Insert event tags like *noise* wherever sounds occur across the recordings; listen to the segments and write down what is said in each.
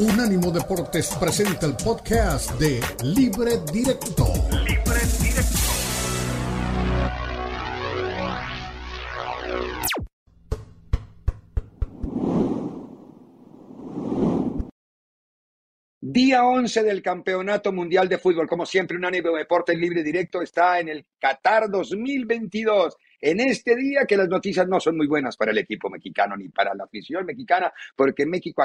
Unánimo Deportes presenta el podcast de Libre Directo. Libre Directo. Día 11 del Campeonato Mundial de Fútbol. Como siempre, Unánimo Deportes Libre Directo está en el Qatar 2022 en este día que las noticias no son muy buenas para el equipo mexicano ni para la afición mexicana, porque México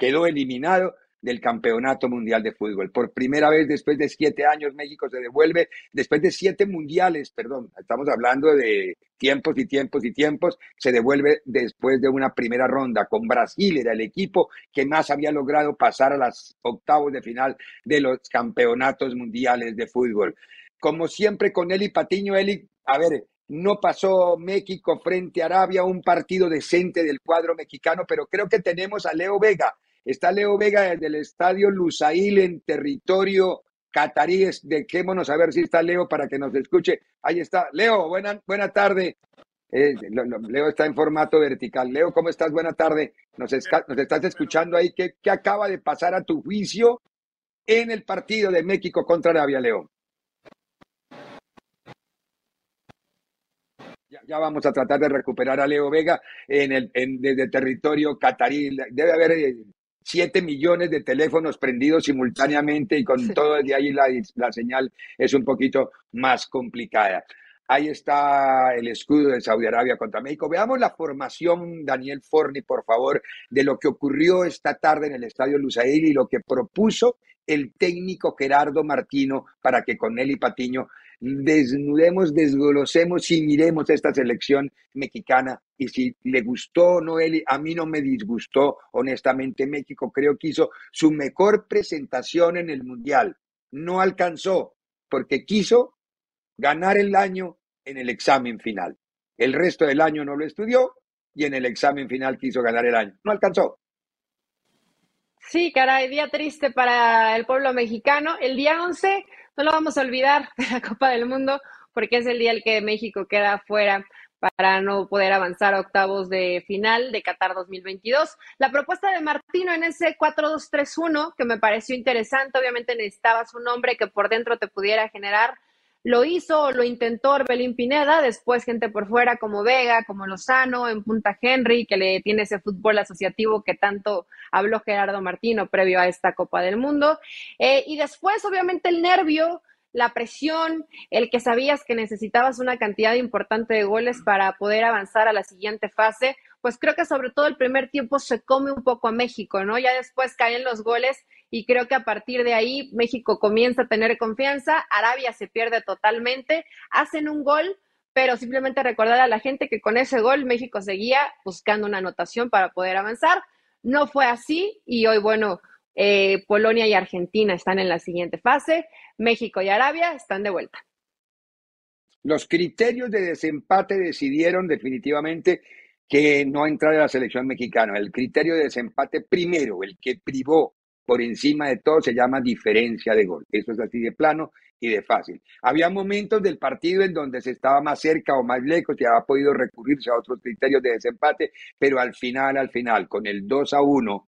quedó eliminado del Campeonato Mundial de Fútbol. Por primera vez después de siete años, México se devuelve, después de siete mundiales, perdón, estamos hablando de tiempos y tiempos y tiempos, se devuelve después de una primera ronda con Brasil, era el equipo que más había logrado pasar a las octavos de final de los campeonatos mundiales de fútbol. Como siempre con Eli Patiño, Eli, a ver, no pasó México frente a Arabia, un partido decente del cuadro mexicano, pero creo que tenemos a Leo Vega. Está Leo Vega desde el estadio Lusail en territorio catarí. Dejémonos a ver si está Leo para que nos escuche. Ahí está. Leo, buena, buena tarde. Eh, Leo está en formato vertical. Leo, ¿cómo estás? Buena tarde. Nos, estás escuchando ahí. ¿Qué, ¿Qué acaba de pasar a tu juicio en el partido de México contra Arabia, Leo? ya, vamos a tratar de recuperar a Leo Vega en el, desde territorio catarí. Debe haber eh, siete millones de teléfonos prendidos simultáneamente y con todo de ahí la, la señal es un poquito más complicada. Ahí está el escudo de Saudi Arabia contra México. Veamos la formación, Daniel Forni, por favor, de lo que ocurrió esta tarde en el Estadio Lusail y lo que propuso el técnico Gerardo Martino para que con él y Patiño desnudemos, desglosemos y miremos esta selección mexicana. Y si le gustó o no, a mí no me disgustó, honestamente. México creo que hizo su mejor presentación en el Mundial. No alcanzó, porque quiso ganar el año en el examen final. El resto del año no lo estudió y en el examen final quiso ganar el año. No alcanzó. Sí, caray, día triste para el pueblo mexicano. El día 11 no lo vamos a olvidar *laughs* de la Copa del Mundo porque es el día en que México queda fuera para no poder avanzar a octavos de final de Qatar 2022. La propuesta de Martino en ese 4-2-3-1, que me pareció interesante, obviamente necesitabas un hombre que por dentro te pudiera generar lo hizo lo intentó Orbelín Pineda, después gente por fuera como Vega, como Lozano, en Punta Henry, que le tiene ese fútbol asociativo que tanto habló Gerardo Martino previo a esta Copa del Mundo. Eh, y después, obviamente, el nervio, la presión, el que sabías que necesitabas una cantidad importante de goles para poder avanzar a la siguiente fase, pues creo que sobre todo el primer tiempo se come un poco a México, ¿no? Ya después caen los goles y creo que a partir de ahí México comienza a tener confianza, Arabia se pierde totalmente, hacen un gol, pero simplemente recordar a la gente que con ese gol México seguía buscando una anotación para poder avanzar. No fue así y hoy, bueno, eh, Polonia y Argentina están en la siguiente fase, México y Arabia están de vuelta. Los criterios de desempate decidieron definitivamente que no entrar a la selección mexicana. El criterio de desempate primero, el que privó por encima de todo se llama diferencia de gol. Eso es así de plano y de fácil. Había momentos del partido en donde se estaba más cerca o más lejos y había podido recurrirse a otros criterios de desempate, pero al final, al final, con el 2 a 1,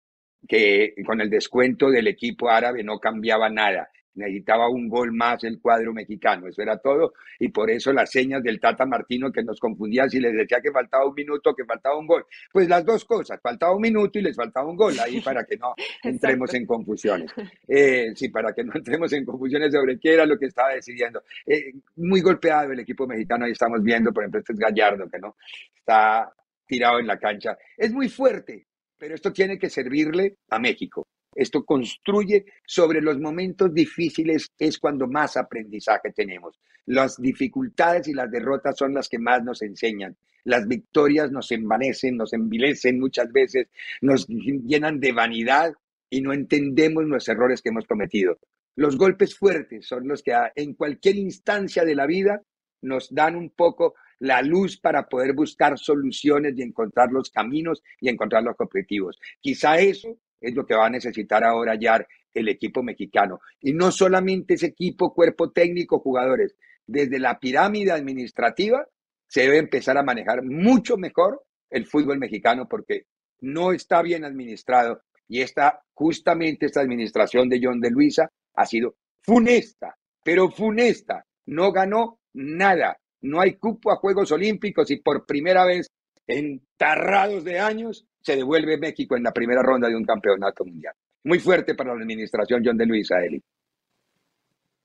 que con el descuento del equipo árabe no cambiaba nada necesitaba un gol más el cuadro mexicano, eso era todo, y por eso las señas del Tata Martino que nos confundían si les decía que faltaba un minuto, que faltaba un gol. Pues las dos cosas, faltaba un minuto y les faltaba un gol, ahí para que no *laughs* entremos en confusiones. *laughs* Eh, sí, para que no entremos en confusiones sobre qué era lo que estaba decidiendo. Eh, muy golpeado el equipo mexicano, ahí estamos viendo, por ejemplo, este es Gallardo, que no está tirado en la cancha. Es muy fuerte, pero esto tiene que servirle a México. Esto construye sobre los momentos difíciles, es cuando más aprendizaje tenemos. Las dificultades y las derrotas son las que más nos enseñan. Las victorias nos envanecen, nos envilecen muchas veces, nos llenan de vanidad y no entendemos los errores que hemos cometido. Los golpes fuertes son los que en cualquier instancia de la vida nos dan un poco la luz para poder buscar soluciones y encontrar los caminos y encontrar los objetivos. Quizá eso es lo que va a necesitar ahora ya el equipo mexicano. Y no solamente ese equipo, cuerpo técnico, jugadores. Desde la pirámide administrativa se debe empezar a manejar mucho mejor el fútbol mexicano porque no está bien administrado Y esta, justamente esta administración de John de Luisa ha sido funesta, pero funesta. No ganó nada. No hay cupo a Juegos Olímpicos y por primera vez en tarrados de años se devuelve México en la primera ronda de un campeonato mundial. Muy fuerte para la administración John de Luisa, Eli.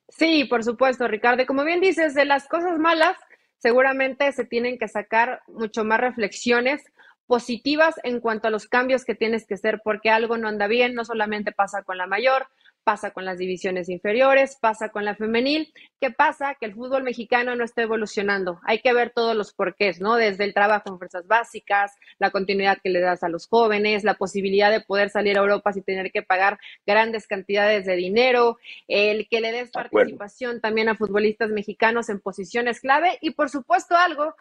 Sí, por supuesto, Ricardo. Como bien dices, de las cosas malas, seguramente se tienen que sacar mucho más reflexiones positivas en cuanto a los cambios que tienes que hacer, porque algo no anda bien, no solamente pasa con la mayor, pasa con las divisiones inferiores, pasa con la femenil. ¿Qué pasa? Que el fútbol mexicano no está evolucionando. Hay que ver todos los porqués, ¿no? Desde el trabajo en fuerzas básicas, la continuidad que le das a los jóvenes, la posibilidad de poder salir a Europa sin tener que pagar grandes cantidades de dinero, el que le des participación también a futbolistas mexicanos en posiciones clave y, por supuesto, algo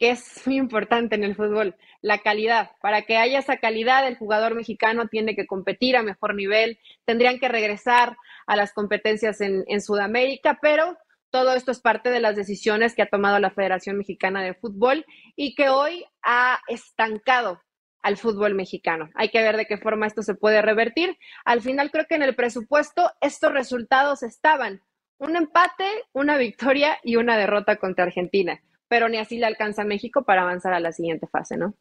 que es *laughs* muy importante en el fútbol, la calidad. Para que haya esa calidad, el jugador mexicano tiene que competir a mejor nivel, tendrían que regresar a las competencias en, Sudamérica, pero todo esto es parte de las decisiones que ha tomado la Federación Mexicana de Fútbol y que hoy ha estancado al fútbol mexicano. Hay que ver de qué forma esto se puede revertir. Al final creo que en el presupuesto estos resultados estaban. Un empate, una victoria y una derrota contra Argentina pero ni así le alcanza a México para avanzar a la siguiente fase, ¿no?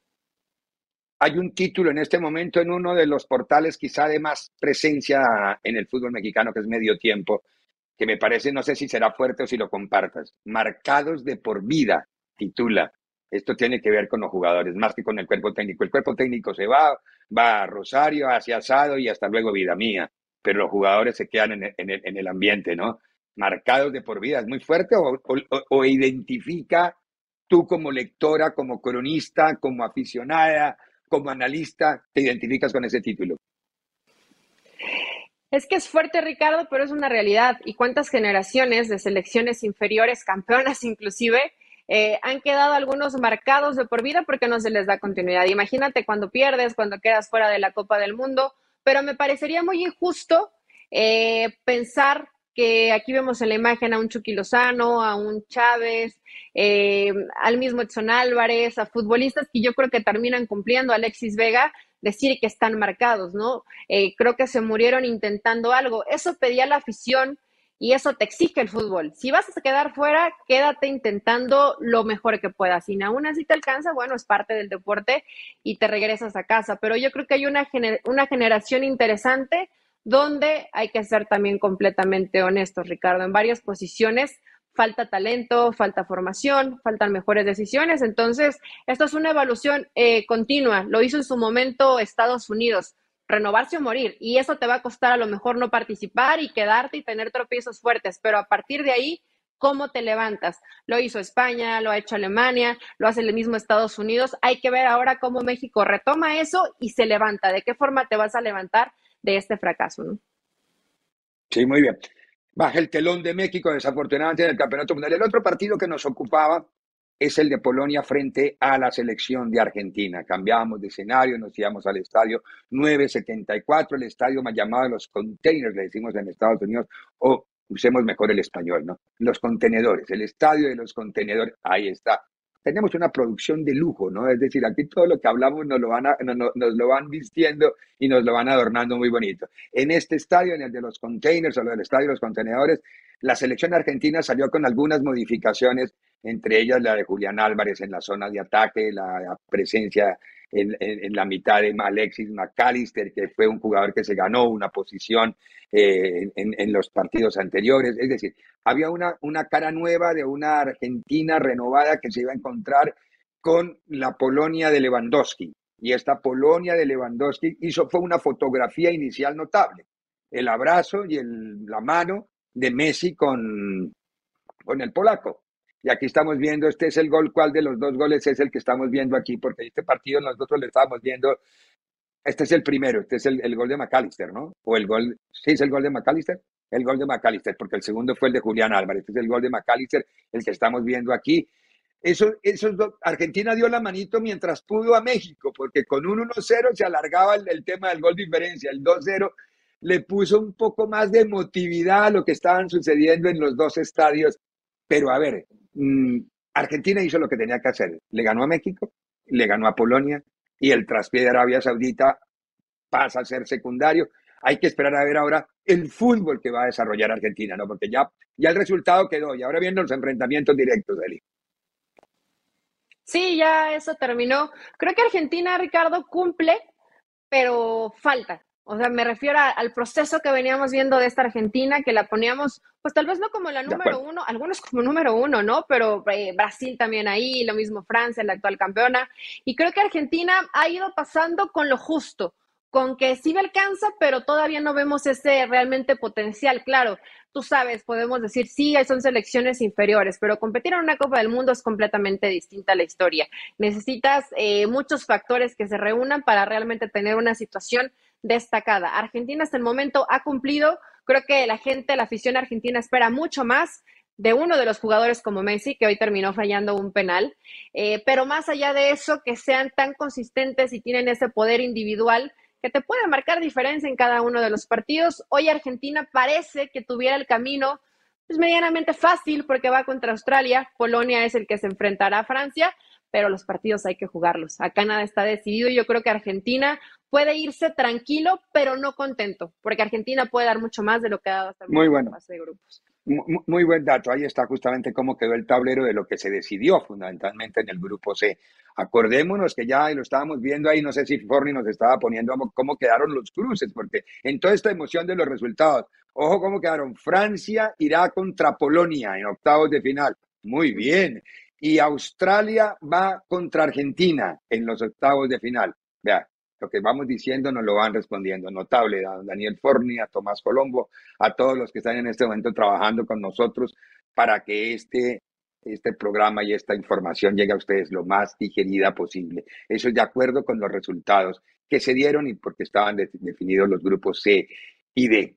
Hay un título en este momento en uno de los portales quizá de más presencia en el fútbol mexicano, que es Medio Tiempo, que me parece, no sé si será fuerte o si lo compartas. Marcados de por vida, titula. Esto tiene que ver con los jugadores, más que con el cuerpo técnico. El cuerpo técnico se va, va a Rosario, hacia Asado y hasta luego vida mía. Pero los jugadores se quedan en el, en el, ambiente, ¿no? Marcados de por vida. ¿Es muy fuerte o identifica tú como lectora, como cronista, como aficionada, como analista, te identificas con ese título? Es que es fuerte, Ricardo, pero es una realidad. ¿Y cuántas generaciones de selecciones inferiores, campeonas inclusive, eh, han quedado algunos marcados de por vida porque no se les da continuidad? Imagínate cuando pierdes, cuando quedas fuera de la Copa del Mundo, pero me parecería muy injusto eh, pensar que aquí vemos en la imagen a un Chucky Lozano, a un Chávez, eh, al mismo Edson Álvarez, a futbolistas que yo creo que terminan cumpliendo, Alexis Vega, decir que están marcados, ¿no? Eh, creo que se murieron intentando algo. Eso pedía la afición y eso te exige el fútbol. Si vas a quedar fuera, quédate intentando lo mejor que puedas. Si aún así te alcanza, bueno, es parte del deporte y te regresas a casa. Pero yo creo que hay una, una generación interesante donde hay que ser también completamente honestos, Ricardo. En varias posiciones falta talento, falta formación, faltan mejores decisiones. Entonces, esto es una evaluación eh, continua. Lo hizo en su momento Estados Unidos, renovarse o morir. Y eso te va a costar a lo mejor no participar y quedarte y tener tropiezos fuertes. Pero a partir de ahí, ¿cómo te levantas? Lo hizo España, lo ha hecho Alemania, lo hace el mismo Estados Unidos. Hay que ver ahora cómo México retoma eso y se levanta. ¿De qué forma te vas a levantar? De este fracaso, ¿no? Sí, muy bien. Baja el telón de México, desafortunadamente, en el Campeonato Mundial. El otro partido que nos ocupaba es el de Polonia frente a la selección de Argentina. Cambiábamos de escenario, nos íbamos al estadio 974, el estadio más llamado los containers, le decimos en Estados Unidos, o usemos mejor el español, ¿no? Los contenedores, el estadio de los contenedores, ahí está tenemos una producción de lujo, ¿no? Es decir, aquí todo lo que hablamos nos lo van, nos, lo van vistiendo y nos lo van adornando muy bonito. En este estadio, en el de los containers o en el estadio de los contenedores, la selección argentina salió con algunas modificaciones, entre ellas la de Julián Álvarez en la zona de ataque, la presencia en, la mitad de Alexis McAllister, que fue un jugador que se ganó una posición eh, en, los partidos anteriores. Es decir, había una, una cara nueva de una Argentina renovada que se iba a encontrar con la Polonia de Lewandowski. Y esta Polonia de Lewandowski hizo, fue una fotografía inicial notable. El abrazo y el, la mano de Messi con, con el polaco. Y aquí estamos viendo, este es el gol, ¿cuál de los dos goles es el que estamos viendo aquí? Porque este partido nosotros le estábamos viendo, este es el primero, este es el, gol de McAllister, ¿no? O el gol, ¿sí es el gol de McAllister? El gol de McAllister, porque el segundo fue el de Julián Álvarez, este es el gol de McAllister, el que estamos viendo aquí. Eso, esos Argentina dio la manito mientras pudo a México, porque con un 1-0 se alargaba el, el tema del gol diferencia, el 2-0 le puso un poco más de emotividad a lo que estaban sucediendo en los dos estadios. Pero a ver, Mm, Argentina hizo lo que tenía que hacer. Le ganó a México, le ganó a Polonia y el traspié de Arabia Saudita pasa a ser secundario. Hay que esperar a ver ahora el fútbol que va a desarrollar Argentina, ¿no? Porque ya, ya el resultado quedó y ahora vienen los enfrentamientos directos, Eli. Sí, ya eso terminó. Creo que Argentina, Ricardo, cumple, pero falta. O sea, me refiero al proceso que veníamos viendo de esta Argentina, que la poníamos, pues tal vez no como la número uno, algunos como número uno, ¿no? Pero eh, Brasil también ahí, lo mismo Francia, la actual campeona. Y creo que Argentina ha ido pasando con lo justo con que sí me alcanza, pero todavía no vemos ese realmente potencial. Claro, tú sabes, podemos decir, sí, son selecciones inferiores, pero competir en una Copa del Mundo es completamente distinta a la historia. Necesitas eh, muchos factores que se reúnan para realmente tener una situación destacada. Argentina hasta el momento ha cumplido, creo que la gente, la afición argentina espera mucho más de uno de los jugadores como Messi, que hoy terminó fallando un penal, eh, pero más allá de eso, que sean tan consistentes y tienen ese poder individual que te puede marcar diferencia en cada uno de los partidos. Hoy Argentina parece que tuviera el camino pues, medianamente fácil porque va contra Australia, Polonia es el que se enfrentará a Francia, pero los partidos hay que jugarlos. Acá nada está decidido. Yo creo que Argentina puede irse tranquilo, pero no contento, porque Argentina puede dar mucho más de lo que ha dado hasta el Muy bueno. fase de grupos. Muy buen dato. Ahí está justamente cómo quedó el tablero de lo que se decidió fundamentalmente en el grupo C. Acordémonos que ya lo estábamos viendo ahí, no sé si Forni nos estaba poniendo cómo quedaron los cruces, porque en toda esta emoción de los resultados, ojo cómo quedaron. Francia irá contra Polonia en octavos de final. Muy bien. Y Australia va contra Argentina en los octavos de final. Vea, lo que vamos diciendo nos lo van respondiendo. Notable a Daniel Forni, a Tomás Colombo, a todos los que están en este momento trabajando con nosotros para que este, este programa y esta información llegue a ustedes lo más digerida posible. Eso es de acuerdo con los resultados que se dieron y porque estaban definidos los grupos C y D.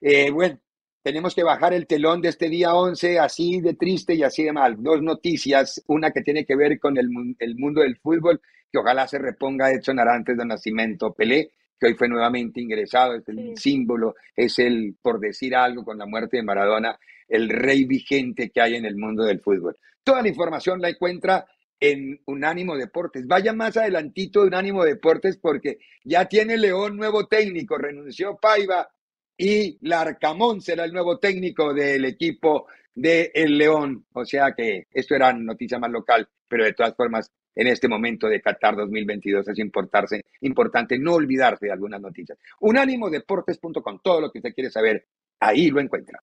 Eh, bueno, tenemos que bajar el telón de este día 11, así de triste y así de mal. Dos noticias, una que tiene que ver con el, el mundo del fútbol que ojalá se reponga Edson Arantes de Nacimiento Pelé, que hoy fue nuevamente ingresado, es el símbolo, es el, por decir algo, con la muerte de Maradona, el rey vigente que hay en el mundo del fútbol. Toda la información la encuentra en Unánimo Deportes. Vaya más adelantito de Unánimo Deportes porque ya tiene León nuevo técnico, renunció Paiva y Larcamón será el nuevo técnico del equipo de El León. O sea que esto era noticia más local, pero de todas formas en este momento de Qatar 2022 es importarse, importante no olvidarse de algunas noticias. Unánimodeportes.com, todo lo que usted quiere saber, ahí lo encuentra.